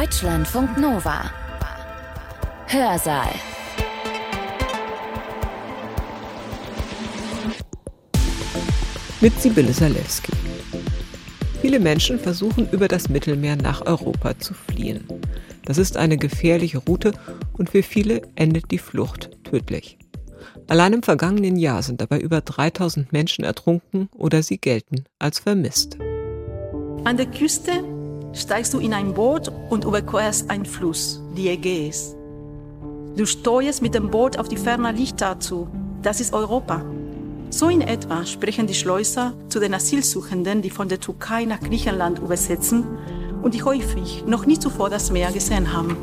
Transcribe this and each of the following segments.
Deutschlandfunk Nova. Hörsaal. Mit Sibylle Salewski. Viele Menschen versuchen über das Mittelmeer nach Europa zu fliehen. Das ist eine gefährliche Route und für viele endet die Flucht tödlich. Allein im vergangenen Jahr sind dabei über 3000 Menschen ertrunken oder sie gelten als vermisst. An der Küste steigst du in ein Boot und überquerst einen Fluss, die Ägäis. Du steuerst mit dem Boot auf die ferne Lichter zu. Das ist Europa. So in etwa sprechen die Schleuser zu den Asylsuchenden, die von der Türkei nach Griechenland übersetzen und die häufig noch nie zuvor das Meer gesehen haben.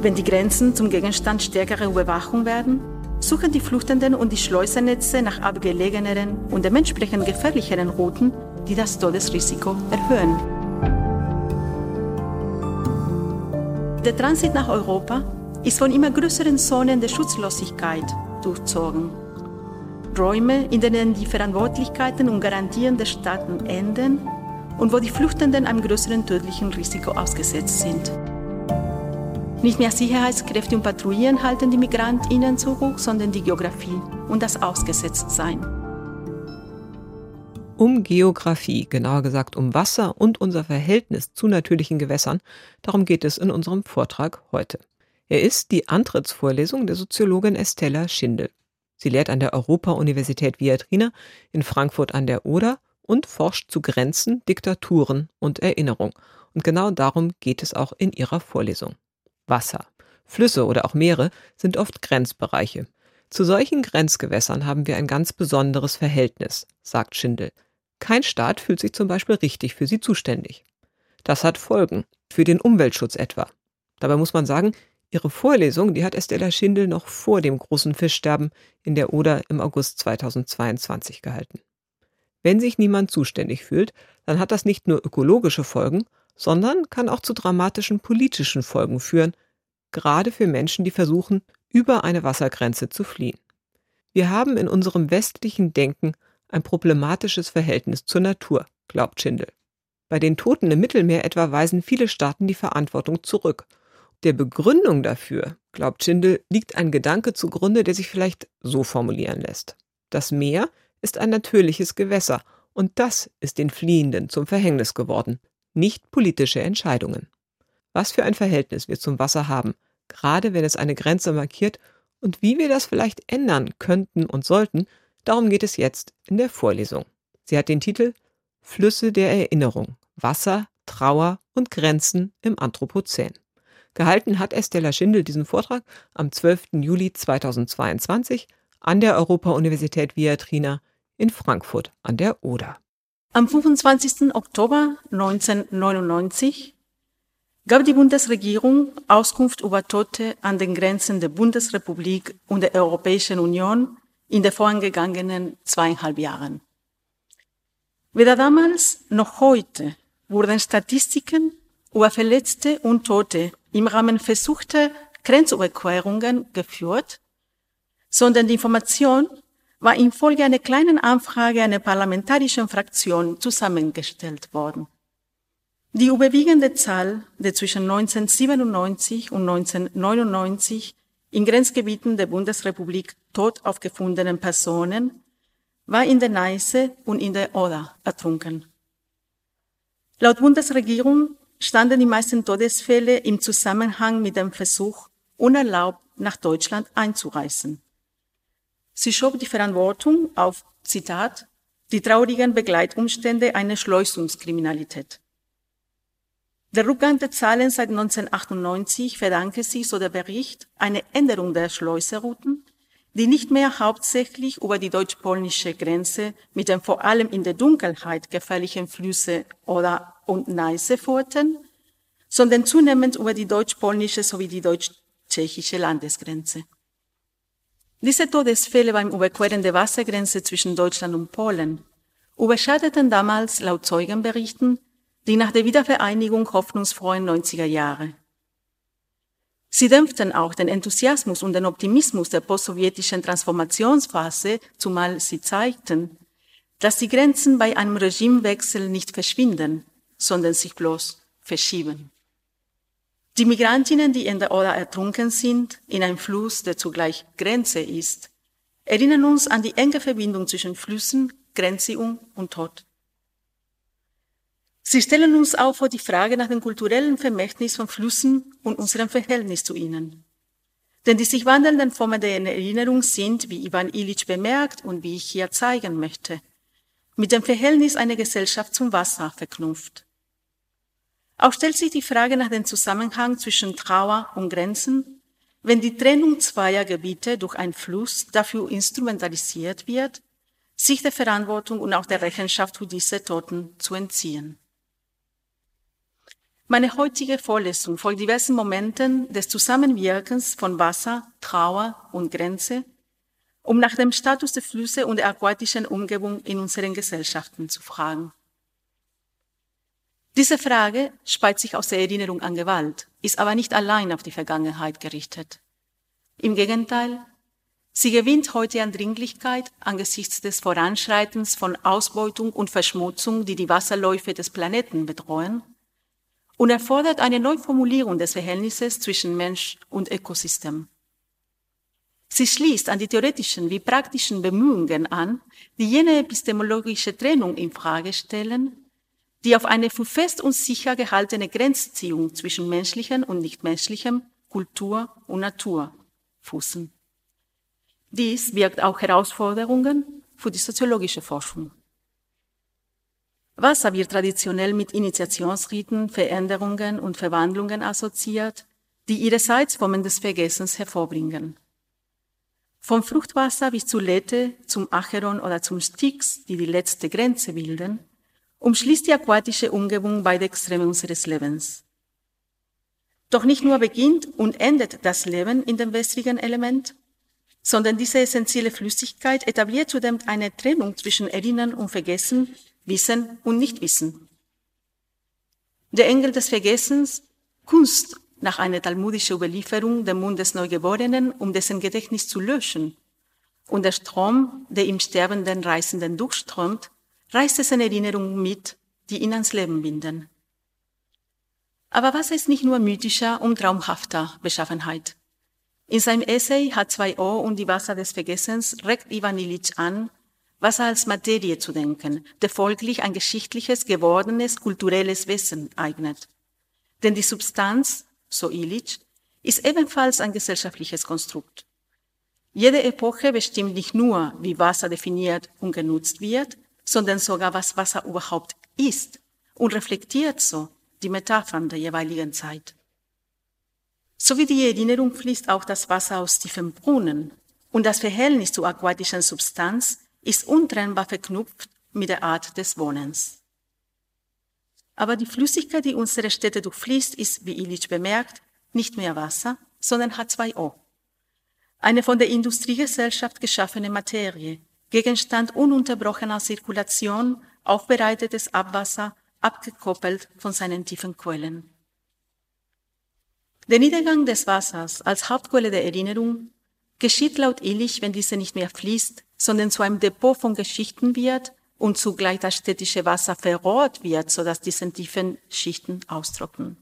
Wenn die Grenzen zum Gegenstand stärkerer Überwachung werden, suchen die Fluchtenden und die Schleusernetze nach abgelegeneren und dementsprechend gefährlicheren Routen, die das Todesrisiko erhöhen. Der Transit nach Europa ist von immer größeren Zonen der Schutzlosigkeit durchzogen. Räume, in denen die Verantwortlichkeiten und Garantien der Staaten enden und wo die Fluchtenden einem größeren tödlichen Risiko ausgesetzt sind. Nicht mehr Sicherheitskräfte und Patrouillen halten die MigrantInnen zurück, sondern die Geografie und das Ausgesetztsein. Um Geografie, genauer gesagt um Wasser und unser Verhältnis zu natürlichen Gewässern, darum geht es in unserem Vortrag heute. Er ist die Antrittsvorlesung der Soziologin Estella Schindel. Sie lehrt an der Europa-Universität Viadrina in Frankfurt an der Oder und forscht zu Grenzen, Diktaturen und Erinnerung. Und genau darum geht es auch in ihrer Vorlesung. Wasser. Flüsse oder auch Meere sind oft Grenzbereiche. Zu solchen Grenzgewässern haben wir ein ganz besonderes Verhältnis, sagt Schindel. Kein Staat fühlt sich zum Beispiel richtig für sie zuständig. Das hat Folgen, für den Umweltschutz etwa. Dabei muss man sagen, ihre Vorlesung, die hat Estella Schindel noch vor dem großen Fischsterben in der Oder im August 2022 gehalten. Wenn sich niemand zuständig fühlt, dann hat das nicht nur ökologische Folgen, sondern kann auch zu dramatischen politischen Folgen führen, gerade für Menschen, die versuchen, über eine Wassergrenze zu fliehen. Wir haben in unserem westlichen Denken ein problematisches Verhältnis zur Natur, glaubt Schindel. Bei den Toten im Mittelmeer etwa weisen viele Staaten die Verantwortung zurück. Der Begründung dafür, glaubt Schindel, liegt ein Gedanke zugrunde, der sich vielleicht so formulieren lässt. Das Meer ist ein natürliches Gewässer und das ist den Fliehenden zum Verhängnis geworden, nicht politische Entscheidungen. Was für ein Verhältnis wir zum Wasser haben, gerade wenn es eine Grenze markiert und wie wir das vielleicht ändern könnten und sollten, darum geht es jetzt in der Vorlesung. Sie hat den Titel Flüsse der Erinnerung, Wasser, Trauer und Grenzen im Anthropozän. Gehalten hat Estella Schindel diesen Vortrag am 12. Juli 2022 an der Europa-Universität Viatrina in Frankfurt an der Oder. Am 25. Oktober 1999 gab die Bundesregierung Auskunft über Tote an den Grenzen der Bundesrepublik und der Europäischen Union in den vorangegangenen zweieinhalb Jahren. Weder damals noch heute wurden Statistiken über Verletzte und Tote im Rahmen versuchter Grenzüberquerungen geführt, sondern die Information war infolge einer kleinen Anfrage einer parlamentarischen Fraktion zusammengestellt worden. Die überwiegende Zahl der zwischen 1997 und 1999 in Grenzgebieten der Bundesrepublik tot aufgefundenen Personen war in der Neiße und in der Oder ertrunken. Laut Bundesregierung standen die meisten Todesfälle im Zusammenhang mit dem Versuch, unerlaubt nach Deutschland einzureisen. Sie schob die Verantwortung auf, Zitat, die traurigen Begleitumstände einer Schleusungskriminalität. Der Rückgang der Zahlen seit 1998 verdanke sich, so der Bericht, eine Änderung der Schleuserrouten, die nicht mehr hauptsächlich über die deutsch-polnische Grenze mit den vor allem in der Dunkelheit gefährlichen Flüsse oder und Neiße fuhrten, sondern zunehmend über die deutsch-polnische sowie die deutsch-tschechische Landesgrenze. Diese Todesfälle beim Überqueren der Wassergrenze zwischen Deutschland und Polen überschatteten damals laut Zeugenberichten die nach der Wiedervereinigung hoffnungsfrohen 90er Jahre. Sie dämpften auch den Enthusiasmus und den Optimismus der postsowjetischen Transformationsphase, zumal sie zeigten, dass die Grenzen bei einem Regimewechsel nicht verschwinden, sondern sich bloß verschieben. Die Migrantinnen, die in der Oder ertrunken sind, in einem Fluss, der zugleich Grenze ist, erinnern uns an die enge Verbindung zwischen Flüssen, Grenzziehung und Tod. Sie stellen uns auch vor die Frage nach dem kulturellen Vermächtnis von Flüssen und unserem Verhältnis zu ihnen. Denn die sich wandelnden Formen der Erinnerung sind, wie Ivan Illich bemerkt und wie ich hier zeigen möchte, mit dem Verhältnis einer Gesellschaft zum Wasser verknüpft. Auch stellt sich die Frage nach dem Zusammenhang zwischen Trauer und Grenzen, wenn die Trennung zweier Gebiete durch einen Fluss dafür instrumentalisiert wird, sich der Verantwortung und auch der Rechenschaft für diese Toten zu entziehen. Meine heutige Vorlesung folgt diversen Momenten des Zusammenwirkens von Wasser, Trauer und Grenze, um nach dem Status der Flüsse und der aquatischen Umgebung in unseren Gesellschaften zu fragen. Diese Frage speist sich aus der Erinnerung an Gewalt, ist aber nicht allein auf die Vergangenheit gerichtet. Im Gegenteil, sie gewinnt heute an Dringlichkeit angesichts des Voranschreitens von Ausbeutung und Verschmutzung, die die Wasserläufe des Planeten bedrohen, und erfordert eine Neuformulierung des Verhältnisses zwischen Mensch und Ökosystem. Sie schließt an die theoretischen wie praktischen Bemühungen an, die jene epistemologische Trennung in Frage stellen, die auf eine für fest und sicher gehaltene Grenzziehung zwischen menschlichem und nichtmenschlichem, Kultur und Natur fußen. Dies birgt auch Herausforderungen für die soziologische Forschung. Wasser wird traditionell mit Initiationsriten, Veränderungen und Verwandlungen assoziiert, die ihrerseits Formen des Vergessens hervorbringen. Vom Fruchtwasser bis zu Lethe, zum Acheron oder zum Styx, die die letzte Grenze bilden, umschließt die aquatische Umgebung beide Extreme unseres Lebens. Doch nicht nur beginnt und endet das Leben in dem wässrigen Element, sondern diese essentielle Flüssigkeit etabliert zudem eine Trennung zwischen Erinnern und Vergessen, Wissen und Nichtwissen. Der Engel des Vergessens, Kunst nach einer talmudischen Überlieferung dem Mund des Neugeborenen, um dessen Gedächtnis zu löschen, und der Strom, der im sterbenden Reisenden durchströmt, reißt es eine Erinnerung mit, die ihn ans Leben binden. Aber was ist nicht nur mythischer und traumhafter Beschaffenheit? In seinem Essay hat zwei O und die Wasser des Vergessens regt Ivan Illich an, Wasser als Materie zu denken, der folglich ein geschichtliches, gewordenes, kulturelles Wesen eignet. Denn die Substanz, so Illich, ist ebenfalls ein gesellschaftliches Konstrukt. Jede Epoche bestimmt nicht nur, wie Wasser definiert und genutzt wird, sondern sogar was Wasser überhaupt ist und reflektiert so die Metaphern der jeweiligen Zeit. So wie die Erinnerung fließt auch das Wasser aus tiefen Brunnen und das Verhältnis zur aquatischen Substanz ist untrennbar verknüpft mit der Art des Wohnens. Aber die Flüssigkeit, die unsere Städte durchfließt, ist, wie Illich bemerkt, nicht mehr Wasser, sondern H2O. Eine von der Industriegesellschaft geschaffene Materie, Gegenstand ununterbrochener Zirkulation, aufbereitetes Abwasser, abgekoppelt von seinen tiefen Quellen. Der Niedergang des Wassers als Hauptquelle der Erinnerung geschieht laut Illich, wenn diese nicht mehr fließt, sondern zu einem Depot von Geschichten wird und zugleich das städtische Wasser verrohrt wird, sodass diese tiefen Schichten austrocknen.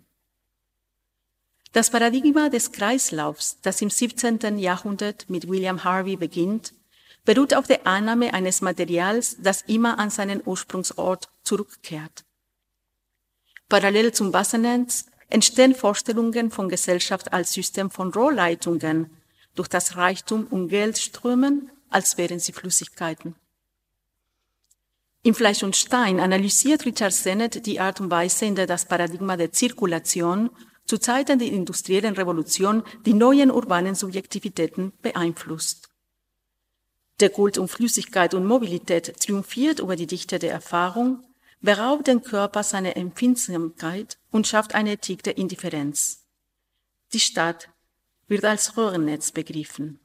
Das Paradigma des Kreislaufs, das im 17. Jahrhundert mit William Harvey beginnt, beruht auf der Annahme eines Materials, das immer an seinen Ursprungsort zurückkehrt. Parallel zum Wassernetz entstehen Vorstellungen von Gesellschaft als System von Rohrleitungen, durch das Reichtum und Geld strömen, als wären sie Flüssigkeiten. Im Fleisch und Stein analysiert Richard Sennett die Art und Weise, in der das Paradigma der Zirkulation zu Zeiten der industriellen Revolution die neuen urbanen Subjektivitäten beeinflusst. Der Kult um Flüssigkeit und Mobilität triumphiert über die Dichte der Erfahrung, beraubt den Körper seiner Empfindsamkeit und schafft eine Ethik der Indifferenz. Die Stadt wird als Röhrennetz begriffen.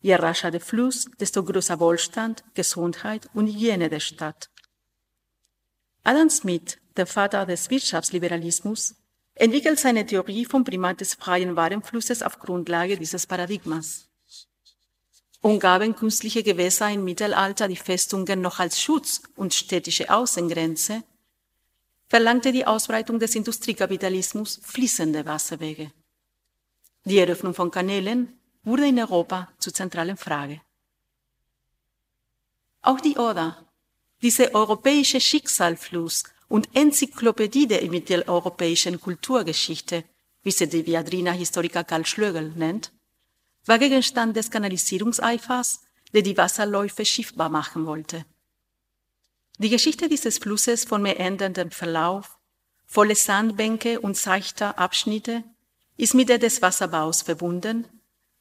Je rascher der Fluss, desto größer Wohlstand, Gesundheit und Hygiene der Stadt. Adam Smith, der Vater des Wirtschaftsliberalismus, entwickelt seine Theorie vom Primat des freien Warenflusses auf Grundlage dieses Paradigmas. Umgaben künstliche Gewässer im Mittelalter die Festungen noch als Schutz und städtische Außengrenze, verlangte die Ausbreitung des Industriekapitalismus fließende Wasserwege. Die Eröffnung von Kanälen wurde in Europa zur zentralen Frage. Auch die Oder, diese europäische Schicksalfluss und Enzyklopädie der mitteleuropäischen Kulturgeschichte, wie sie die Viadrina Historiker Karl Schlögel nennt, war Gegenstand des Kanalisierungseifers, der die Wasserläufe schiffbar machen wollte. Die Geschichte dieses Flusses von meanderndem Verlauf, volle Sandbänke und seichter Abschnitte ist mit der des Wasserbaus verbunden,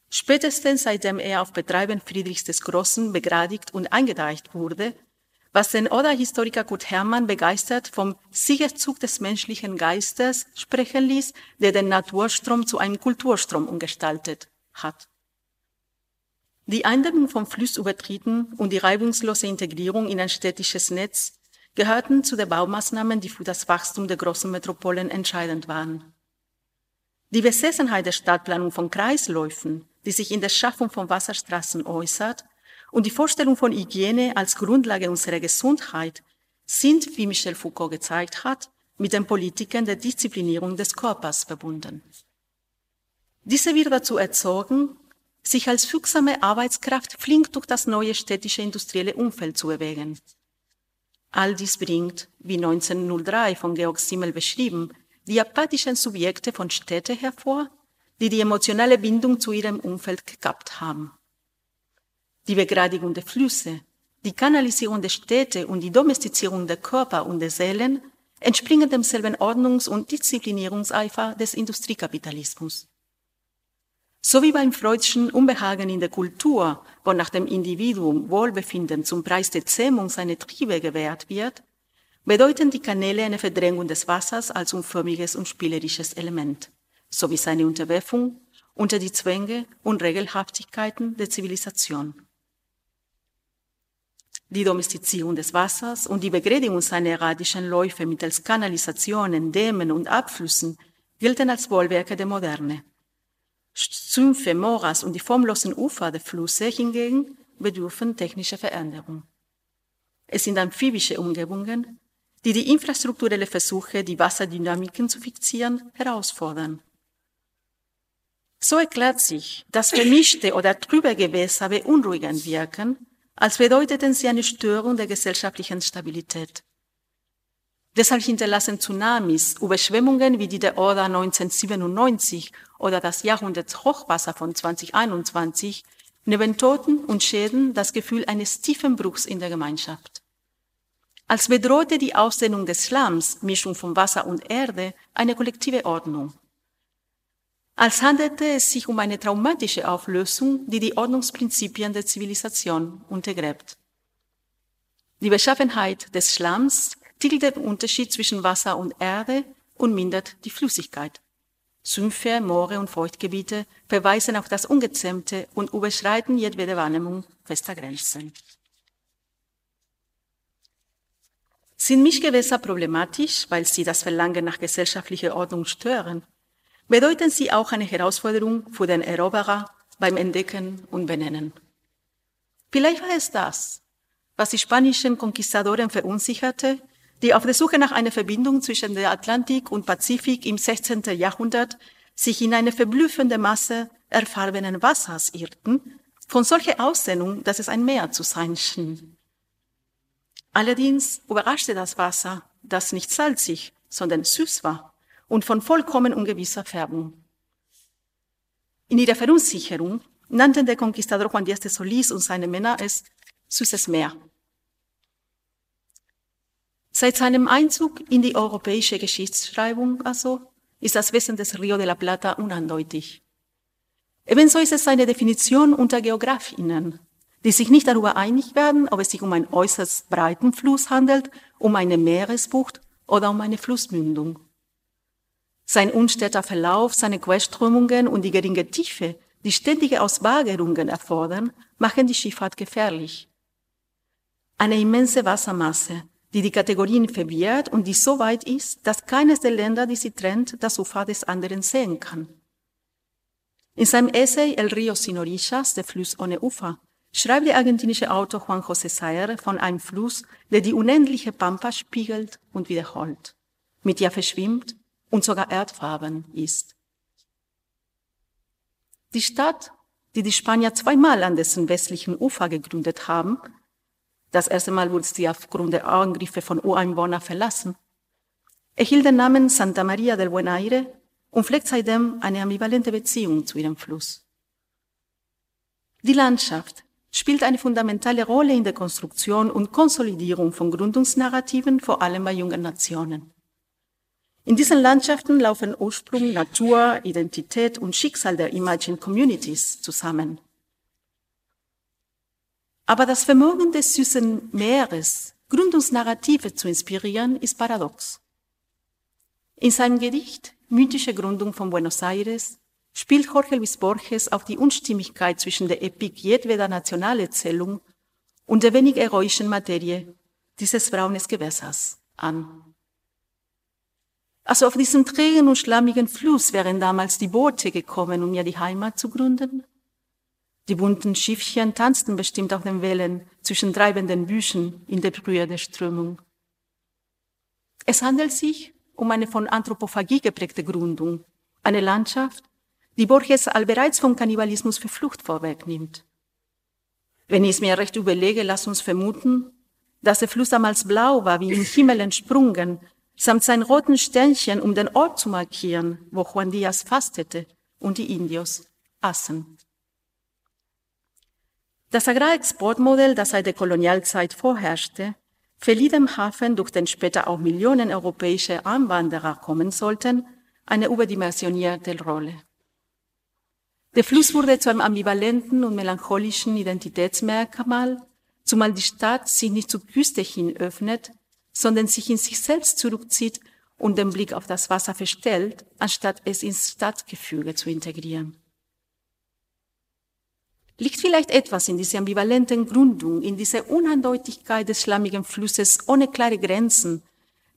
spätestens seitdem er auf Betreiben Friedrichs des Großen begradigt und eingedeicht wurde, was den Oder-Historiker Kurt Hermann begeistert vom Siegeszug des menschlichen Geistes sprechen ließ, der den Naturstrom zu einem Kulturstrom umgestaltet hat. Die Eindämmung von Flussübertritten und die reibungslose Integrierung in ein städtisches Netz gehörten zu den Baumaßnahmen, die für das Wachstum der großen Metropolen entscheidend waren. Die Besessenheit der Stadtplanung von Kreisläufen, die sich in der Schaffung von Wasserstraßen äußert, und die Vorstellung von Hygiene als Grundlage unserer Gesundheit sind, wie Michel Foucault gezeigt hat, mit den Politiken der Disziplinierung des Körpers verbunden. Diese wird dazu erzogen, sich als fügsame Arbeitskraft flink durch das neue städtische industrielle Umfeld zu bewegen. All dies bringt, wie 1903 von Georg Simmel beschrieben, die apathischen Subjekte von Städte hervor, die die emotionale Bindung zu ihrem Umfeld gekappt haben. Die Begradigung der Flüsse, die Kanalisierung der Städte und die Domestizierung der Körper und der Seelen entspringen demselben Ordnungs- und Disziplinierungseifer des Industriekapitalismus. So wie beim freudschen Unbehagen in der Kultur, wo nach dem Individuum Wohlbefinden zum Preis der Zähmung seiner Triebe gewährt wird, bedeuten die Kanäle eine Verdrängung des Wassers als unförmiges und spielerisches Element, sowie seine Unterwerfung unter die Zwänge und Regelhaftigkeiten der Zivilisation. Die Domestizierung des Wassers und die Begradigung seiner erratischen Läufe mittels Kanalisationen, Dämmen und Abflüssen gelten als Bollwerke der Moderne. Sümpfe, Moras und die formlosen Ufer der Flüsse hingegen bedürfen technischer Veränderung. Es sind amphibische Umgebungen, die die infrastrukturelle Versuche, die Wasserdynamiken zu fixieren, herausfordern. So erklärt sich, dass vermischte oder trübe Gewässer beunruhigend wirken, als bedeuteten sie eine Störung der gesellschaftlichen Stabilität. Deshalb hinterlassen Tsunamis, Überschwemmungen wie die der Oder 1997 oder das Jahrhunderthochwasser von 2021 neben Toten und Schäden das Gefühl eines tiefen Bruchs in der Gemeinschaft. Als bedrohte die Ausdehnung des Slums, Mischung von Wasser und Erde, eine kollektive Ordnung. Als handelte es sich um eine traumatische Auflösung, die die Ordnungsprinzipien der Zivilisation untergräbt. Die Beschaffenheit des Slums tickelt den Unterschied zwischen Wasser und Erde und mindert die Flüssigkeit. Sümpfe, Moore und Feuchtgebiete verweisen auf das Ungezähmte und überschreiten jedwede Wahrnehmung fester Grenzen. Sind Mischgewässer problematisch, weil sie das Verlangen nach gesellschaftlicher Ordnung stören, bedeuten sie auch eine Herausforderung für den Eroberer beim Entdecken und Benennen. Vielleicht war es das, was die spanischen Konquistadoren verunsicherte die auf der Suche nach einer Verbindung zwischen der Atlantik und Pazifik im 16. Jahrhundert sich in eine verblüffende Masse erfarbenen Wassers irrten, von solcher Aussendung, dass es ein Meer zu sein schien. Allerdings überraschte das Wasser, das nicht salzig, sondern süß war und von vollkommen ungewisser Färbung. In ihrer Verunsicherung nannten der Konquistador Juan Díaz de Solís und seine Männer es süßes Meer. Seit seinem Einzug in die europäische Geschichtsschreibung also ist das Wesen des Rio de la Plata uneindeutig. Ebenso ist es eine Definition unter Geografinnen, die sich nicht darüber einig werden, ob es sich um einen äußerst breiten Fluss handelt, um eine Meeresbucht oder um eine Flussmündung. Sein unsteter Verlauf, seine Querströmungen und die geringe Tiefe, die ständige Ausbagerungen erfordern, machen die Schifffahrt gefährlich. Eine immense Wassermasse, die die Kategorien verwirrt und die so weit ist, dass keines der Länder, die sie trennt, das Ufer des anderen sehen kann. In seinem Essay El Río sin orillas, der Fluss ohne Ufer, schreibt der argentinische Autor Juan José Saer von einem Fluss, der die unendliche Pampa spiegelt und wiederholt. mit ihr verschwimmt und sogar erdfarben ist. Die Stadt, die die Spanier zweimal an dessen westlichen Ufer gegründet haben, das erste Mal wurde sie aufgrund der Angriffe von Ureinwohnern verlassen, erhielt den Namen Santa Maria del Buen Aire und pflegt seitdem eine ambivalente Beziehung zu ihrem Fluss. Die Landschaft spielt eine fundamentale Rolle in der Konstruktion und Konsolidierung von Gründungsnarrativen, vor allem bei jungen Nationen. In diesen Landschaften laufen Ursprung, Natur, Identität und Schicksal der Imagine Communities zusammen. Aber das Vermögen des süßen Meeres, Gründungsnarrative zu inspirieren, ist paradox. In seinem Gedicht Mythische Gründung von Buenos Aires spielt Jorge Luis Borges auf die Unstimmigkeit zwischen der Epik jedweder Nationalerzählung und der wenig heroischen Materie dieses braunen Gewässers an. Also auf diesen trägen und schlammigen Fluss wären damals die Boote gekommen, um mir die Heimat zu gründen. Die bunten Schiffchen tanzten bestimmt auf den Wellen zwischen treibenden Büschen in der Brühe der Strömung. Es handelt sich um eine von Anthropophagie geprägte Gründung, eine Landschaft, die Borges all bereits vom Kannibalismus für Flucht vorwegnimmt. Wenn ich es mir recht überlege, lass uns vermuten, dass der Fluss damals blau war, wie im Himmel entsprungen, samt seinen roten Sternchen, um den Ort zu markieren, wo Juan Diaz fastete und die Indios aßen. Das Agrarexportmodell, das seit der Kolonialzeit vorherrschte, verlieh dem Hafen, durch den später auch Millionen europäische Einwanderer kommen sollten, eine überdimensionierte Rolle. Der Fluss wurde zu einem ambivalenten und melancholischen Identitätsmerkmal, zumal die Stadt sich nicht zur Küste hin öffnet, sondern sich in sich selbst zurückzieht und den Blick auf das Wasser verstellt, anstatt es ins Stadtgefüge zu integrieren. Liegt vielleicht etwas in dieser ambivalenten Gründung, in dieser Uneindeutigkeit des schlammigen Flusses ohne klare Grenzen,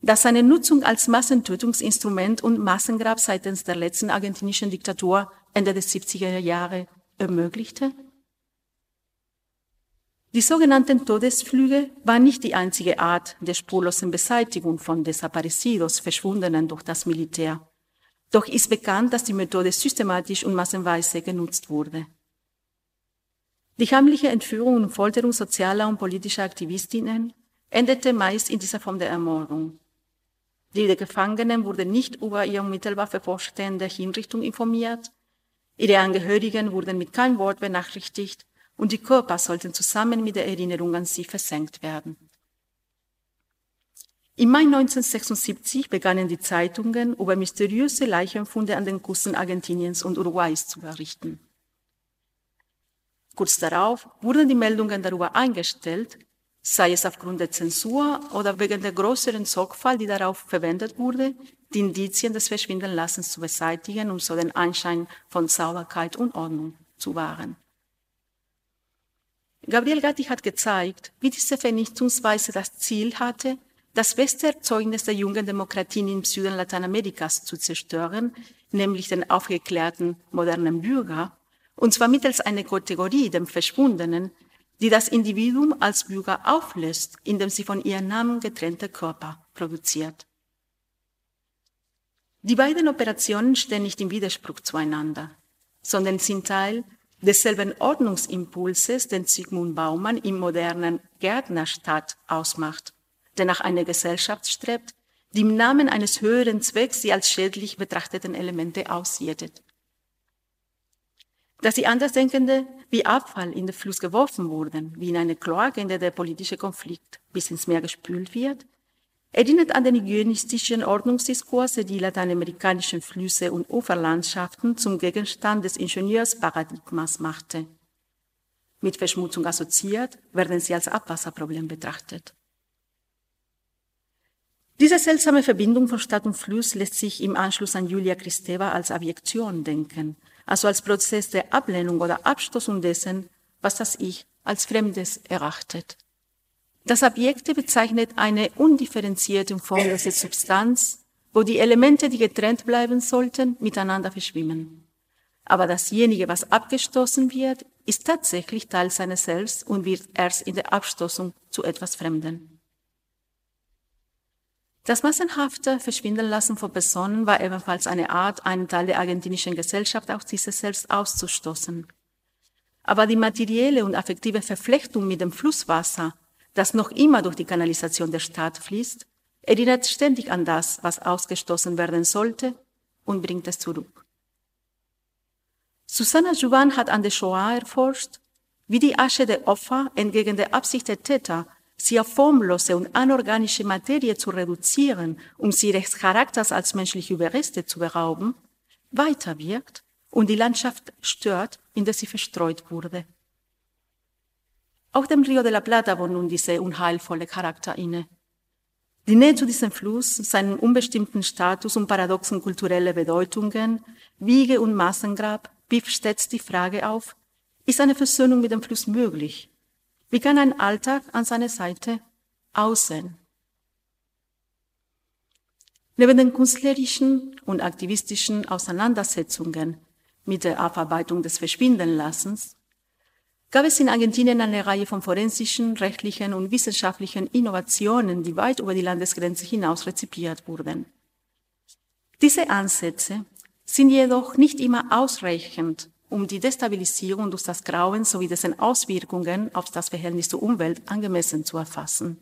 das seine Nutzung als Massentötungsinstrument und Massengrab seitens der letzten argentinischen Diktatur Ende des 70er Jahre ermöglichte? Die sogenannten Todesflüge waren nicht die einzige Art der spurlosen Beseitigung von Desaparecidos, Verschwundenen durch das Militär. Doch ist bekannt, dass die Methode systematisch und massenweise genutzt wurde. Die heimliche Entführung und Folterung sozialer und politischer Aktivistinnen endete meist in dieser Form der Ermordung. Die Gefangenen wurden nicht über ihre unmittelbar bevorstehende Hinrichtung informiert, ihre Angehörigen wurden mit keinem Wort benachrichtigt und die Körper sollten zusammen mit der Erinnerung an sie versenkt werden. Im Mai 1976 begannen die Zeitungen über mysteriöse Leichenfunde an den Küsten Argentiniens und Uruguays zu berichten. Kurz darauf wurden die Meldungen darüber eingestellt, sei es aufgrund der Zensur oder wegen der größeren Sorgfalt, die darauf verwendet wurde, die Indizien des Verschwindenlassens zu beseitigen, um so den Anschein von Sauberkeit und Ordnung zu wahren. Gabriel Gatti hat gezeigt, wie diese Vernichtungsweise das Ziel hatte, das beste Erzeugnis der jungen Demokratien im Süden Lateinamerikas zu zerstören, nämlich den aufgeklärten modernen Bürger, und zwar mittels einer Kategorie, dem Verschwundenen, die das Individuum als Bürger auflöst, indem sie von ihrem Namen getrennte Körper produziert. Die beiden Operationen stehen nicht im Widerspruch zueinander, sondern sind Teil desselben Ordnungsimpulses, den Sigmund Baumann im modernen Gärtnerstaat ausmacht, der nach einer Gesellschaft strebt, die im Namen eines höheren Zwecks die als schädlich betrachteten Elemente ausjätet. Dass die Andersdenkende wie Abfall in den Fluss geworfen wurden, wie in eine Kloake, in der der politische Konflikt bis ins Meer gespült wird, erinnert an den hygienistischen Ordnungsdiskurse, die lateinamerikanischen Flüsse und Uferlandschaften zum Gegenstand des Ingenieursparadigmas machte. Mit Verschmutzung assoziiert, werden sie als Abwasserproblem betrachtet. Diese seltsame Verbindung von Stadt und Fluss lässt sich im Anschluss an Julia Kristeva als Abiektion denken, also als Prozess der Ablehnung oder Abstoßung dessen, was das Ich als Fremdes erachtet. Das Objekte bezeichnet eine undifferenzierte und formlose Substanz, wo die Elemente, die getrennt bleiben sollten, miteinander verschwimmen. Aber dasjenige, was abgestoßen wird, ist tatsächlich Teil seines Selbst und wird erst in der Abstoßung zu etwas Fremden. Das massenhafte Verschwindenlassen von Personen war ebenfalls eine Art, einen Teil der argentinischen Gesellschaft aus dieser selbst auszustoßen. Aber die materielle und affektive Verflechtung mit dem Flusswasser, das noch immer durch die Kanalisation der Stadt fließt, erinnert ständig an das, was ausgestoßen werden sollte und bringt es zurück. Susanna Juvan hat an der Shoah erforscht, wie die Asche der Opfer entgegen der Absicht der Täter sie auf formlose und anorganische Materie zu reduzieren, um sie ihres Charakters als menschliche Überreste zu berauben, weiterwirkt und die Landschaft stört, in der sie verstreut wurde. Auch dem Rio de la Plata wohnt nun dieser unheilvolle Charakter inne. Die Nähe zu diesem Fluss, seinen unbestimmten Status und paradoxen kulturelle Bedeutungen, Wiege und Massengrab, wirft stets die Frage auf, ist eine Versöhnung mit dem Fluss möglich? Wie kann ein Alltag an seiner Seite aussehen? Neben den künstlerischen und aktivistischen Auseinandersetzungen mit der Aufarbeitung des Verschwindenlassens gab es in Argentinien eine Reihe von forensischen, rechtlichen und wissenschaftlichen Innovationen, die weit über die Landesgrenze hinaus rezipiert wurden. Diese Ansätze sind jedoch nicht immer ausreichend, um die Destabilisierung durch das Grauen sowie dessen Auswirkungen auf das Verhältnis zur Umwelt angemessen zu erfassen.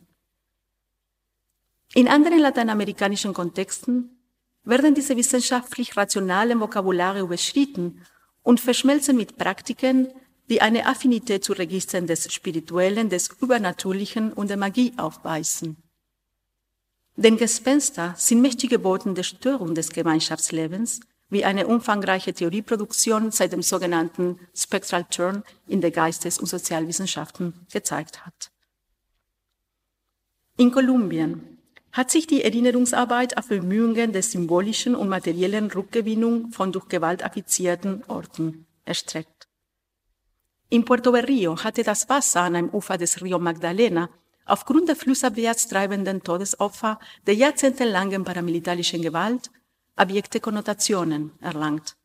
In anderen lateinamerikanischen Kontexten werden diese wissenschaftlich rationalen Vokabulare überschritten und verschmelzen mit Praktiken, die eine Affinität zu Registern des Spirituellen, des Übernatürlichen und der Magie aufweisen. Denn Gespenster sind mächtige Boten der Störung des Gemeinschaftslebens, wie eine umfangreiche Theorieproduktion seit dem sogenannten Spectral Turn in der Geistes- und Sozialwissenschaften gezeigt hat. In Kolumbien hat sich die Erinnerungsarbeit auf Bemühungen der symbolischen und materiellen Rückgewinnung von durch Gewalt affizierten Orten erstreckt. In Puerto Berrio hatte das Wasser an einem Ufer des Rio Magdalena aufgrund der flussabwärts treibenden Todesopfer der jahrzehntelangen paramilitarischen Gewalt abjekte Konnotationen erlangt.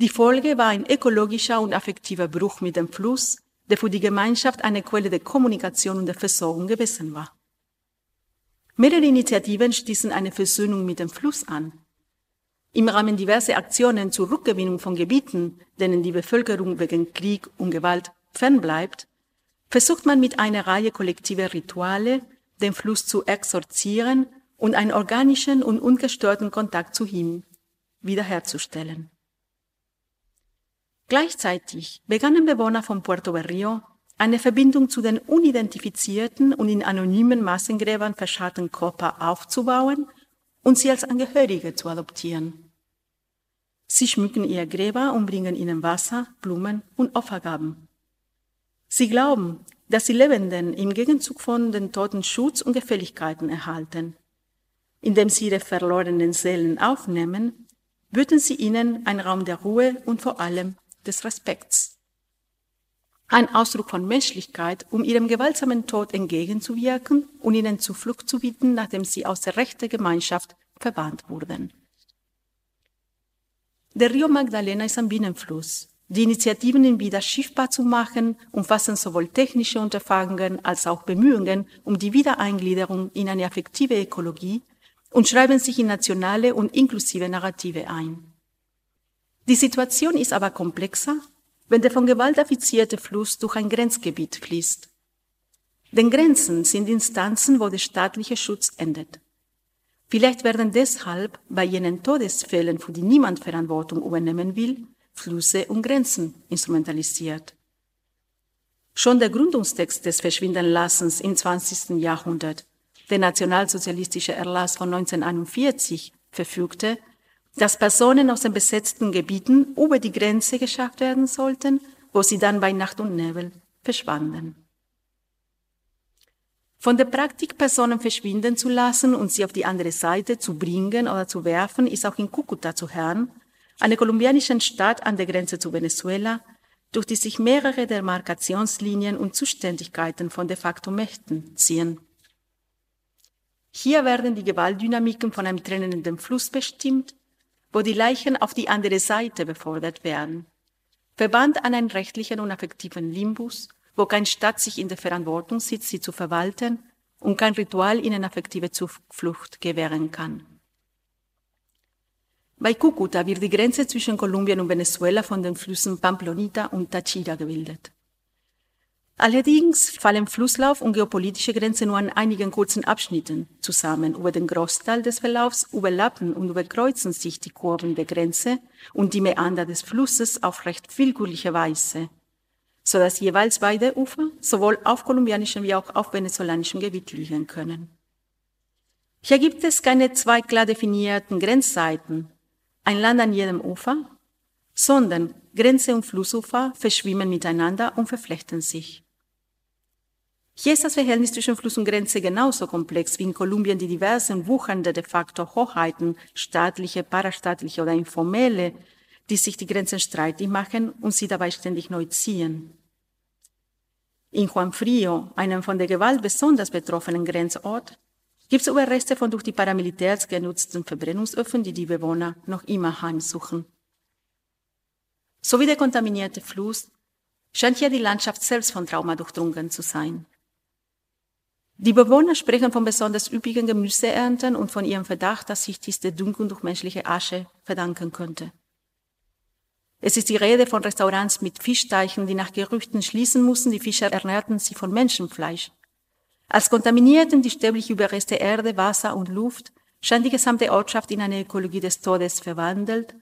Die Folge war ein ökologischer und affektiver Bruch mit dem Fluss, der für die Gemeinschaft eine Quelle der Kommunikation und der Versorgung gewesen war. Mehrere Initiativen stießen eine Versöhnung mit dem Fluss an. Im Rahmen diverser Aktionen zur Rückgewinnung von Gebieten, denen die Bevölkerung wegen Krieg und Gewalt fernbleibt, versucht man mit einer Reihe kollektiver Rituale, den Fluss zu exorzieren und einen organischen und ungestörten Kontakt zu ihm wiederherzustellen. Gleichzeitig begannen Bewohner von Puerto Berrio eine Verbindung zu den unidentifizierten und in anonymen Massengräbern verscharrten Körper aufzubauen und sie als Angehörige zu adoptieren. Sie schmücken ihre Gräber und bringen ihnen Wasser, Blumen und Opfergaben. Sie glauben, dass die Lebenden im Gegenzug von den Toten Schutz und Gefälligkeiten erhalten indem sie ihre verlorenen Seelen aufnehmen, würden sie ihnen einen Raum der Ruhe und vor allem des Respekts. Ein Ausdruck von Menschlichkeit, um ihrem gewaltsamen Tod entgegenzuwirken und ihnen Zuflucht zu bieten, nachdem sie aus der rechten Gemeinschaft verbannt wurden. Der Rio Magdalena ist ein Binnenfluss. Die Initiativen, ihn wieder schiffbar zu machen, umfassen sowohl technische Unterfangungen als auch Bemühungen um die Wiedereingliederung in eine affektive Ökologie und schreiben sich in nationale und inklusive Narrative ein. Die Situation ist aber komplexer, wenn der von Gewalt affizierte Fluss durch ein Grenzgebiet fließt. Denn Grenzen sind Instanzen, wo der staatliche Schutz endet. Vielleicht werden deshalb bei jenen Todesfällen, für die niemand Verantwortung übernehmen will, Flüsse und Grenzen instrumentalisiert. Schon der Gründungstext des Verschwindenlassens im 20. Jahrhundert der nationalsozialistische Erlass von 1941 verfügte, dass Personen aus den besetzten Gebieten über die Grenze geschafft werden sollten, wo sie dann bei Nacht und Nebel verschwanden. Von der Praktik, Personen verschwinden zu lassen und sie auf die andere Seite zu bringen oder zu werfen, ist auch in Cúcuta zu hören, einer kolumbianischen Stadt an der Grenze zu Venezuela, durch die sich mehrere Demarkationslinien und Zuständigkeiten von de facto Mächten ziehen. Hier werden die Gewaltdynamiken von einem trennenden Fluss bestimmt, wo die Leichen auf die andere Seite befordert werden. Verbannt an einen rechtlichen und affektiven Limbus, wo kein Staat sich in der Verantwortung sitzt, sie zu verwalten und kein Ritual ihnen affektive Zuflucht gewähren kann. Bei Cucuta wird die Grenze zwischen Kolumbien und Venezuela von den Flüssen Pamplonita und Táchira gebildet. Allerdings fallen Flusslauf und geopolitische Grenzen nur an einigen kurzen Abschnitten zusammen. Über den Großteil des Verlaufs überlappen und überkreuzen sich die Kurven der Grenze und die Meander des Flusses auf recht willkürliche Weise, so dass jeweils beide Ufer sowohl auf kolumbianischem wie auch auf venezuelanischem Gebiet liegen können. Hier gibt es keine zwei klar definierten Grenzseiten, ein Land an jedem Ufer, sondern Grenze und Flussufer verschwimmen miteinander und verflechten sich. Hier ist das Verhältnis zwischen Fluss und Grenze genauso komplex wie in Kolumbien die diversen wuchernde de facto Hochheiten, staatliche, parastaatliche oder informelle, die sich die Grenzen streitig machen und sie dabei ständig neu ziehen. In Juan Frio, einem von der Gewalt besonders betroffenen Grenzort, gibt es Überreste von durch die Paramilitärs genutzten Verbrennungsöfen, die die Bewohner noch immer heimsuchen. So wie der kontaminierte Fluss scheint hier die Landschaft selbst von Trauma durchdrungen zu sein. Die Bewohner sprechen von besonders üppigen Gemüseernten und von ihrem Verdacht, dass sich dies der Düngung durch menschliche Asche verdanken könnte. Es ist die Rede von Restaurants mit Fischteichen, die nach Gerüchten schließen mussten, die Fischer ernährten sie von Menschenfleisch. Als kontaminierten die sterbliche Überreste Erde, Wasser und Luft, scheint die gesamte Ortschaft in eine Ökologie des Todes verwandelt,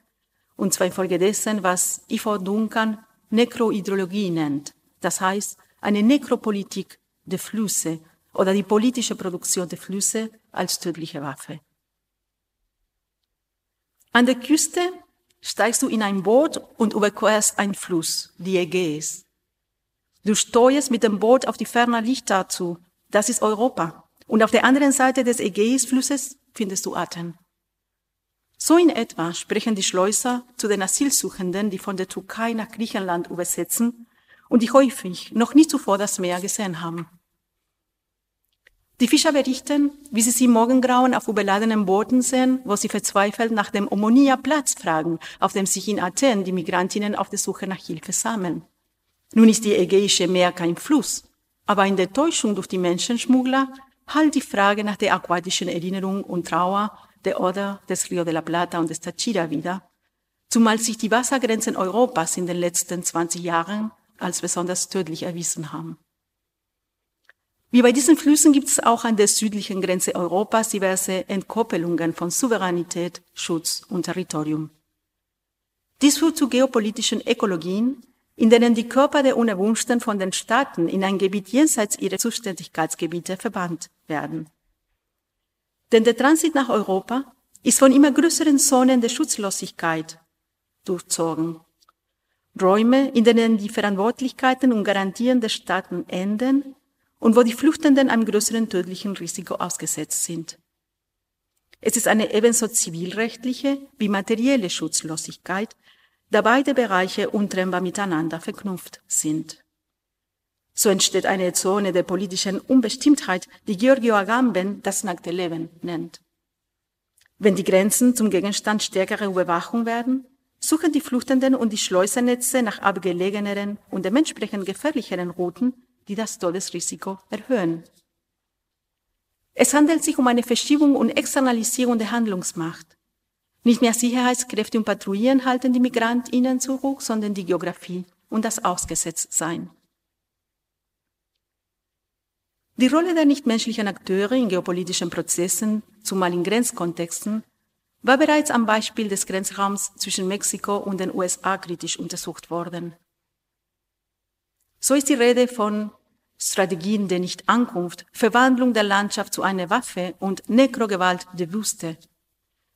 und zwar infolgedessen, was Ivo Duncan Nekrohydrologie nennt, das heißt eine Nekropolitik der Flüsse oder die politische Produktion der Flüsse als tödliche Waffe. An der Küste steigst du in ein Boot und überquerst einen Fluss, die Ägäis. Du steuerst mit dem Boot auf die ferner Lichter zu, das ist Europa. Und auf der anderen Seite des Ägäisflusses findest du Athen. So in etwa sprechen die Schleuser zu den Asylsuchenden, die von der Türkei nach Griechenland übersetzen und die häufig noch nie zuvor das Meer gesehen haben. Die Fischer berichten, wie sie sie morgengrauen auf überladenen Booten sehen, wo sie verzweifelt nach dem Omonia Platz fragen, auf dem sich in Athen die Migrantinnen auf der Suche nach Hilfe sammeln. Nun ist die Ägäische Meer kein Fluss, aber in der Täuschung durch die Menschenschmuggler halt die Frage nach der aquatischen Erinnerung und Trauer der Oder des Rio de la Plata und des Tachira wieder, zumal sich die Wassergrenzen Europas in den letzten 20 Jahren als besonders tödlich erwiesen haben. Wie bei diesen Flüssen gibt es auch an der südlichen Grenze Europas diverse Entkoppelungen von Souveränität, Schutz und Territorium. Dies führt zu geopolitischen Ökologien, in denen die Körper der Unerwünschten von den Staaten in ein Gebiet jenseits ihrer Zuständigkeitsgebiete verbannt werden. Denn der Transit nach Europa ist von immer größeren Zonen der Schutzlosigkeit durchzogen. Räume, in denen die Verantwortlichkeiten und Garantien der Staaten enden und wo die Flüchtenden einem größeren tödlichen Risiko ausgesetzt sind. Es ist eine ebenso zivilrechtliche wie materielle Schutzlosigkeit, da beide Bereiche untrennbar miteinander verknüpft sind. So entsteht eine Zone der politischen Unbestimmtheit, die Giorgio Agamben das nackte Leben nennt. Wenn die Grenzen zum Gegenstand stärkerer Überwachung werden, suchen die Fluchtenden und die Schleusernetze nach abgelegeneren und dementsprechend gefährlicheren Routen, die das Todesrisiko erhöhen. Es handelt sich um eine Verschiebung und Externalisierung der Handlungsmacht. Nicht mehr Sicherheitskräfte und Patrouillen halten die MigrantInnen zurück, sondern die Geografie und das Ausgesetztsein. Die Rolle der nichtmenschlichen Akteure in geopolitischen Prozessen, zumal in Grenzkontexten, war bereits am Beispiel des Grenzraums zwischen Mexiko und den USA kritisch untersucht worden. So ist die Rede von Strategien der Nichtankunft, Verwandlung der Landschaft zu einer Waffe und Nekrogewalt der Wüste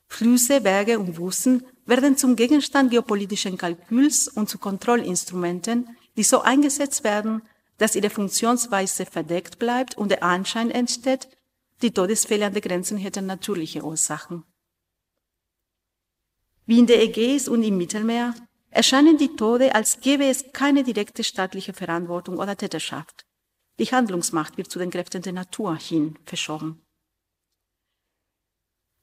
Flüsse, Berge und Wüsten werden zum Gegenstand geopolitischen Kalküls und zu Kontrollinstrumenten, die so eingesetzt werden, dass ihre Funktionsweise verdeckt bleibt und der Anschein entsteht, die Todesfälle an den Grenzen hätten natürliche Ursachen. Wie in der Ägäis und im Mittelmeer erscheinen die Tode, als gäbe es keine direkte staatliche Verantwortung oder Täterschaft. Die Handlungsmacht wird zu den Kräften der Natur hin verschoben.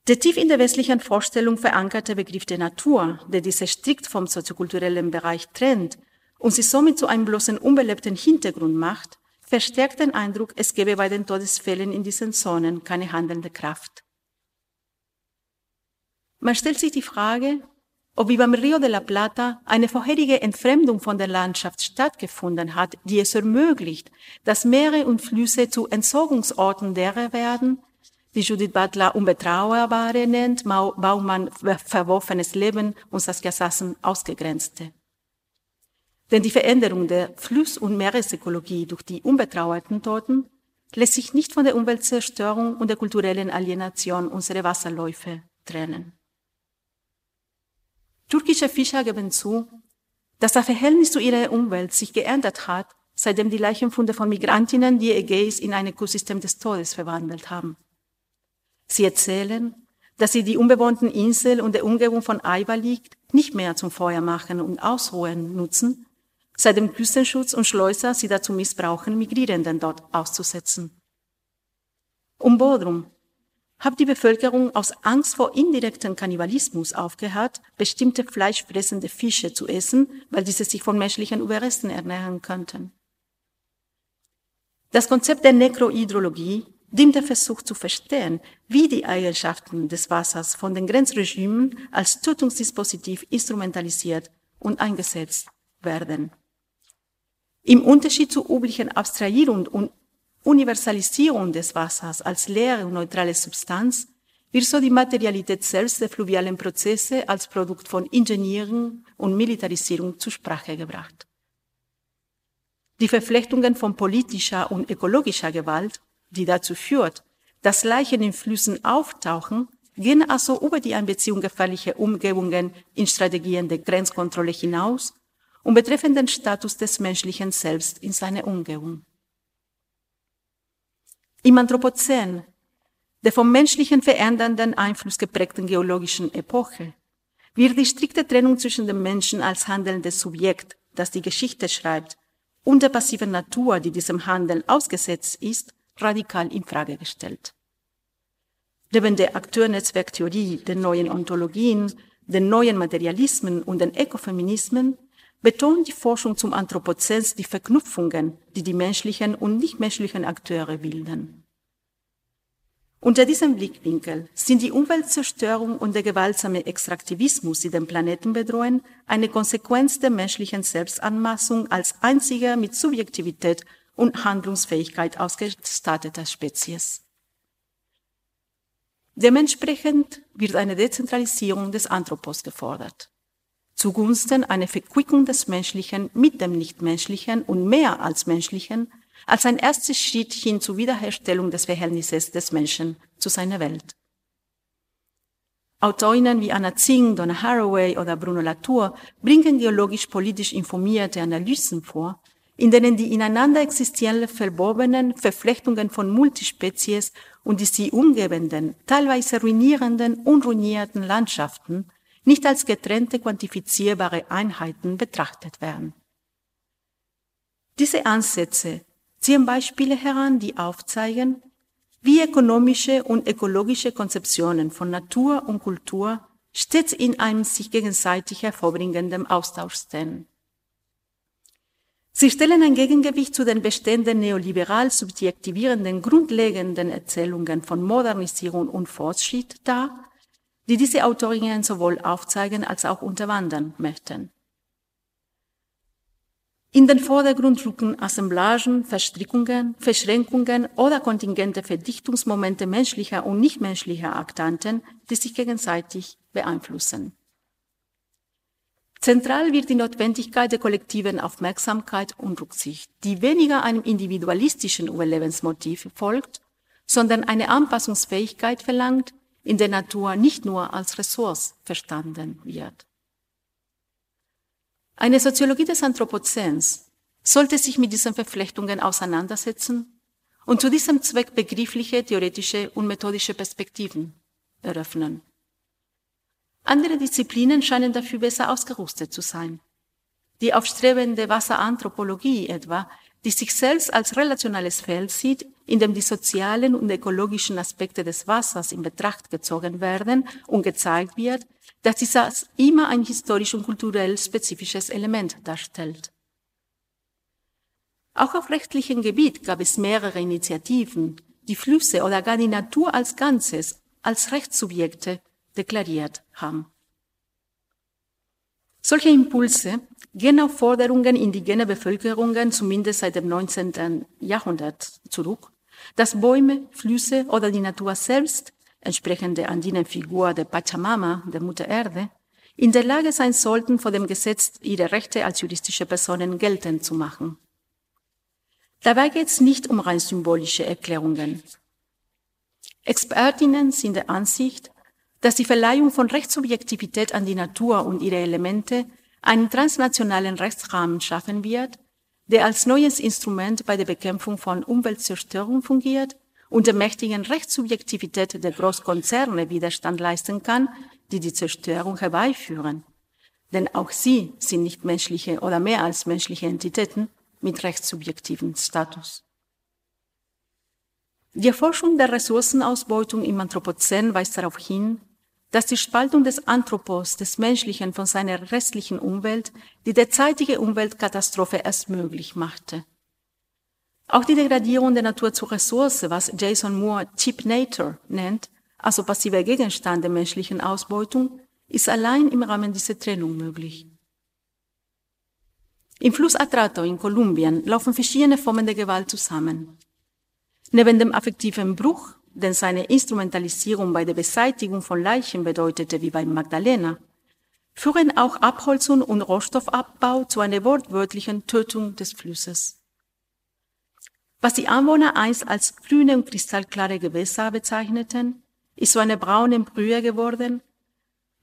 Der tief in der westlichen Vorstellung verankerte Begriff der Natur, der diese strikt vom soziokulturellen Bereich trennt und sie somit zu einem bloßen unbelebten Hintergrund macht, verstärkt den Eindruck, es gebe bei den Todesfällen in diesen Zonen keine handelnde Kraft. Man stellt sich die Frage, ob wie beim Rio de la Plata eine vorherige Entfremdung von der Landschaft stattgefunden hat, die es ermöglicht, dass Meere und Flüsse zu Entsorgungsorten derer werden, die Judith Butler Unbetrauerbare nennt, Baumann verworfenes Leben und Saskia Sassen Ausgegrenzte. Denn die Veränderung der Fluss- und Meeresökologie durch die unbetrauerten Toten lässt sich nicht von der Umweltzerstörung und der kulturellen Alienation unserer Wasserläufe trennen. Türkische Fischer geben zu, dass das Verhältnis zu ihrer Umwelt sich geändert hat, seitdem die Leichenfunde von Migrantinnen die Ägäis in ein Ökosystem des Todes verwandelt haben. Sie erzählen, dass sie die unbewohnten Insel und der Umgebung von liegt, nicht mehr zum Feuermachen und Ausruhen nutzen, seit dem Küstenschutz und Schleuser sie dazu missbrauchen, Migrierenden dort auszusetzen. Um Bodrum hat die Bevölkerung aus Angst vor indirekten Kannibalismus aufgehört, bestimmte fleischfressende Fische zu essen, weil diese sich von menschlichen Überresten ernähren könnten. Das Konzept der Nekrohydrologie dient der Versuch zu verstehen, wie die Eigenschaften des Wassers von den Grenzregimen als Tötungsdispositiv instrumentalisiert und eingesetzt werden. Im Unterschied zur üblichen Abstrahierung und Universalisierung des Wassers als leere und neutrale Substanz wird so die Materialität selbst der fluvialen Prozesse als Produkt von Ingenieren und Militarisierung zur Sprache gebracht. Die Verflechtungen von politischer und ökologischer Gewalt, die dazu führt, dass Leichen in Flüssen auftauchen, gehen also über die Einbeziehung gefährlicher Umgebungen in Strategien der Grenzkontrolle hinaus und betreffen den Status des menschlichen Selbst in seiner Umgebung. Im Anthropozän, der vom menschlichen verändernden Einfluss geprägten geologischen Epoche, wird die strikte Trennung zwischen dem Menschen als handelndes Subjekt, das die Geschichte schreibt, und der passiven Natur, die diesem Handeln ausgesetzt ist, radikal in Frage gestellt. Neben der Akteurnetzwerktheorie, den neuen Ontologien, den neuen Materialismen und den Ökofeminismen betont die Forschung zum Anthropozän die Verknüpfungen, die die menschlichen und nichtmenschlichen Akteure bilden. Unter diesem Blickwinkel sind die Umweltzerstörung und der gewaltsame Extraktivismus, die den Planeten bedrohen, eine Konsequenz der menschlichen Selbstanmaßung als einziger mit Subjektivität und Handlungsfähigkeit ausgestatteter Spezies. Dementsprechend wird eine Dezentralisierung des Anthropos gefordert zugunsten einer Verquickung des Menschlichen mit dem Nichtmenschlichen und mehr als Menschlichen als ein erster Schritt hin zur Wiederherstellung des Verhältnisses des Menschen zu seiner Welt. Autorinnen wie Anna Zing, Donna Haraway oder Bruno Latour bringen geologisch-politisch informierte Analysen vor, in denen die ineinander existierenden verborgenen Verflechtungen von Multispezies und die sie umgebenden, teilweise ruinierenden und ruinierten Landschaften nicht als getrennte quantifizierbare Einheiten betrachtet werden. Diese Ansätze ziehen Beispiele heran, die aufzeigen, wie ökonomische und ökologische Konzeptionen von Natur und Kultur stets in einem sich gegenseitig hervorbringendem Austausch stehen. Sie stellen ein Gegengewicht zu den bestehenden neoliberal subjektivierenden grundlegenden Erzählungen von Modernisierung und Fortschritt dar, die diese Autorinnen sowohl aufzeigen als auch unterwandern möchten. In den Vordergrund rücken Assemblagen, Verstrickungen, Verschränkungen oder kontingente Verdichtungsmomente menschlicher und nichtmenschlicher Aktanten, die sich gegenseitig beeinflussen. Zentral wird die Notwendigkeit der kollektiven Aufmerksamkeit und Rücksicht, die weniger einem individualistischen Überlebensmotiv folgt, sondern eine Anpassungsfähigkeit verlangt, in der Natur nicht nur als Ressource verstanden wird. Eine Soziologie des Anthropozäns sollte sich mit diesen Verflechtungen auseinandersetzen und zu diesem Zweck begriffliche, theoretische und methodische Perspektiven eröffnen. Andere Disziplinen scheinen dafür besser ausgerüstet zu sein. Die aufstrebende Wasseranthropologie etwa die sich selbst als relationales Feld sieht, in dem die sozialen und ökologischen Aspekte des Wassers in Betracht gezogen werden und gezeigt wird, dass dieses immer ein historisch und kulturell spezifisches Element darstellt. Auch auf rechtlichem Gebiet gab es mehrere Initiativen, die Flüsse oder gar die Natur als Ganzes als Rechtssubjekte deklariert haben. Solche Impulse gehen auf Forderungen indigener Bevölkerungen zumindest seit dem 19. Jahrhundert zurück, dass Bäume, Flüsse oder die Natur selbst, entsprechend der andinen Figur der Pachamama, der Mutter Erde, in der Lage sein sollten, vor dem Gesetz ihre Rechte als juristische Personen geltend zu machen. Dabei geht es nicht um rein symbolische Erklärungen. Expertinnen sind der Ansicht, dass die Verleihung von Rechtssubjektivität an die Natur und ihre Elemente einen transnationalen Rechtsrahmen schaffen wird, der als neues Instrument bei der Bekämpfung von Umweltzerstörung fungiert und der mächtigen Rechtssubjektivität der Großkonzerne Widerstand leisten kann, die die Zerstörung herbeiführen. Denn auch sie sind nicht menschliche oder mehr als menschliche Entitäten mit rechtssubjektivem Status. Die Erforschung der Ressourcenausbeutung im Anthropozän weist darauf hin, dass die Spaltung des Anthropos, des Menschlichen von seiner restlichen Umwelt, die derzeitige Umweltkatastrophe erst möglich machte. Auch die Degradierung der Natur zur Ressource, was Jason Moore Cheap Nature nennt, also passiver Gegenstand der menschlichen Ausbeutung, ist allein im Rahmen dieser Trennung möglich. Im Fluss Atrato in Kolumbien laufen verschiedene Formen der Gewalt zusammen. Neben dem affektiven Bruch, den seine Instrumentalisierung bei der Beseitigung von Leichen bedeutete, wie bei Magdalena, führen auch Abholzung und Rohstoffabbau zu einer wortwörtlichen Tötung des Flusses. Was die Anwohner einst als grüne und kristallklare Gewässer bezeichneten, ist so eine braune Brühe geworden,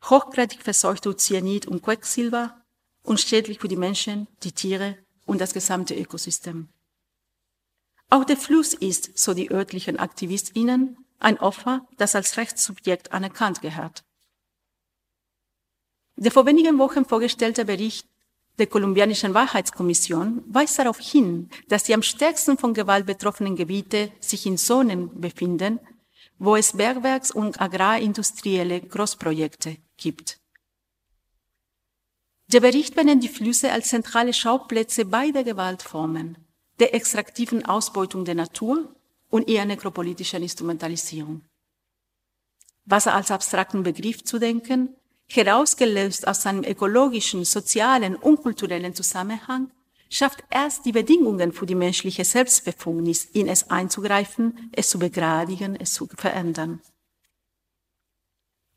hochgradig verseucht durch Cyanid und Quecksilber und schädlich für die Menschen, die Tiere und das gesamte Ökosystem. Auch der Fluss ist, so die örtlichen AktivistInnen, ein Opfer, das als Rechtssubjekt anerkannt gehört. Der vor wenigen Wochen vorgestellte Bericht der kolumbianischen Wahrheitskommission weist darauf hin, dass die am stärksten von Gewalt betroffenen Gebiete sich in Zonen befinden, wo es Bergwerks- und agrarindustrielle Großprojekte gibt. Der Bericht benennt die Flüsse als zentrale Schauplätze beider Gewaltformen, der extraktiven Ausbeutung der Natur und ihrer nekropolitischen Instrumentalisierung. Wasser als abstrakten Begriff zu denken, herausgelöst aus seinem ökologischen, sozialen und kulturellen Zusammenhang, schafft erst die Bedingungen für die menschliche Selbstbefugnis, in es einzugreifen, es zu begradigen, es zu verändern.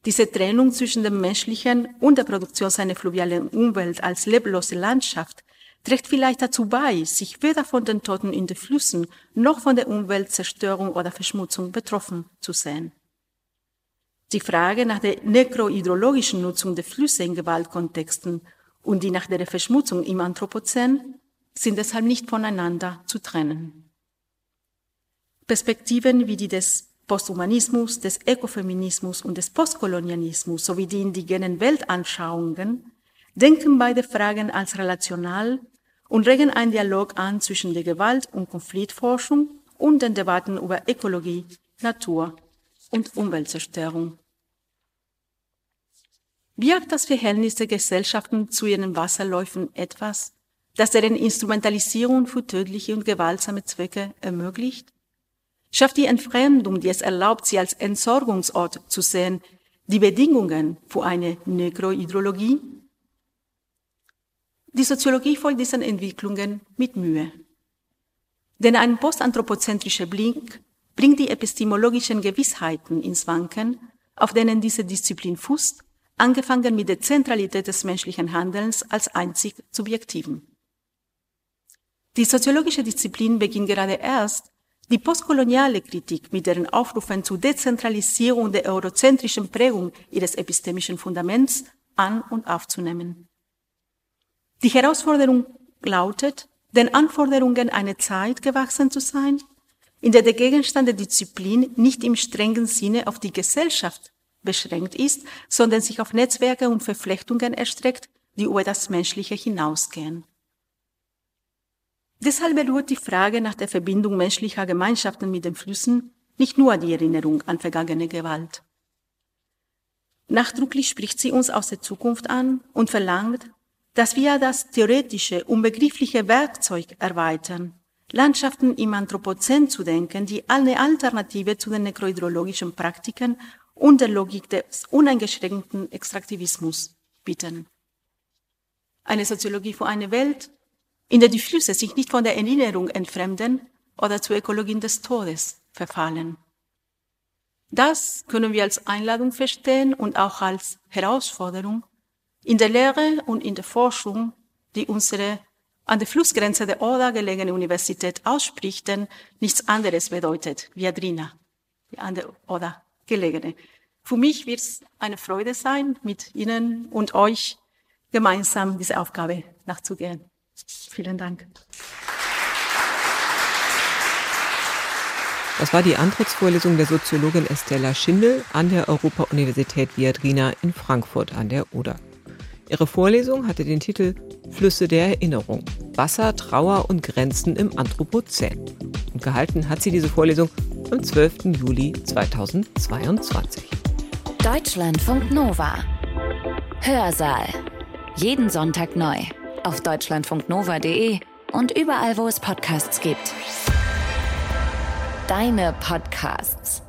Diese Trennung zwischen dem menschlichen und der Produktion seiner fluvialen Umwelt als leblose Landschaft trägt vielleicht dazu bei, sich weder von den Toten in den Flüssen noch von der Umweltzerstörung oder Verschmutzung betroffen zu sehen. Die Frage nach der nekrohydrologischen Nutzung der Flüsse in Gewaltkontexten und die nach der Verschmutzung im Anthropozän sind deshalb nicht voneinander zu trennen. Perspektiven wie die des Posthumanismus, des Ökofeminismus und des Postkolonialismus sowie die indigenen Weltanschauungen denken beide Fragen als relational und regen einen Dialog an zwischen der Gewalt- und Konfliktforschung und den Debatten über Ökologie, Natur und Umweltzerstörung. Birgt das Verhältnis der Gesellschaften zu ihren Wasserläufen etwas, das deren Instrumentalisierung für tödliche und gewaltsame Zwecke ermöglicht? schafft die Entfremdung, die es erlaubt, sie als Entsorgungsort zu sehen, die Bedingungen für eine Nekrohydrologie? Die Soziologie folgt diesen Entwicklungen mit Mühe. Denn ein postanthropozentrischer Blick bringt die epistemologischen Gewissheiten ins Wanken, auf denen diese Disziplin fußt, angefangen mit der Zentralität des menschlichen Handelns als einzig subjektiven. Die soziologische Disziplin beginnt gerade erst, die postkoloniale Kritik mit deren Aufrufen zur Dezentralisierung der eurozentrischen Prägung ihres epistemischen Fundaments an und aufzunehmen. Die Herausforderung lautet, den Anforderungen einer Zeit gewachsen zu sein, in der der Gegenstand der Disziplin nicht im strengen Sinne auf die Gesellschaft beschränkt ist, sondern sich auf Netzwerke und Verflechtungen erstreckt, die über das Menschliche hinausgehen. Deshalb berührt die Frage nach der Verbindung menschlicher Gemeinschaften mit den Flüssen nicht nur die Erinnerung an vergangene Gewalt. Nachdrücklich spricht sie uns aus der Zukunft an und verlangt, dass wir das theoretische, unbegriffliche Werkzeug erweitern, Landschaften im Anthropozän zu denken, die eine Alternative zu den nekrohydrologischen Praktiken und der Logik des uneingeschränkten Extraktivismus bieten. Eine Soziologie für eine Welt, in der die Flüsse sich nicht von der Erinnerung entfremden oder zur Ökologin des Todes verfallen. Das können wir als Einladung verstehen und auch als Herausforderung in der Lehre und in der Forschung, die unsere an der Flussgrenze der Oder gelegene Universität ausspricht, denn nichts anderes bedeutet Viadrina, die an der Oder gelegene. Für mich wird es eine Freude sein, mit Ihnen und euch gemeinsam diese Aufgabe nachzugehen. Vielen Dank. Das war die Antrittsvorlesung der Soziologin Estella Schindel an der Europa-Universität Viadrina in Frankfurt an der Oder. Ihre Vorlesung hatte den Titel Flüsse der Erinnerung, Wasser, Trauer und Grenzen im Anthropozän. Und gehalten hat sie diese Vorlesung am 12. Juli 2022. Deutschlandfunk Nova. Hörsaal. Jeden Sonntag neu. Auf deutschlandfunknova.de und überall, wo es Podcasts gibt. Deine Podcasts.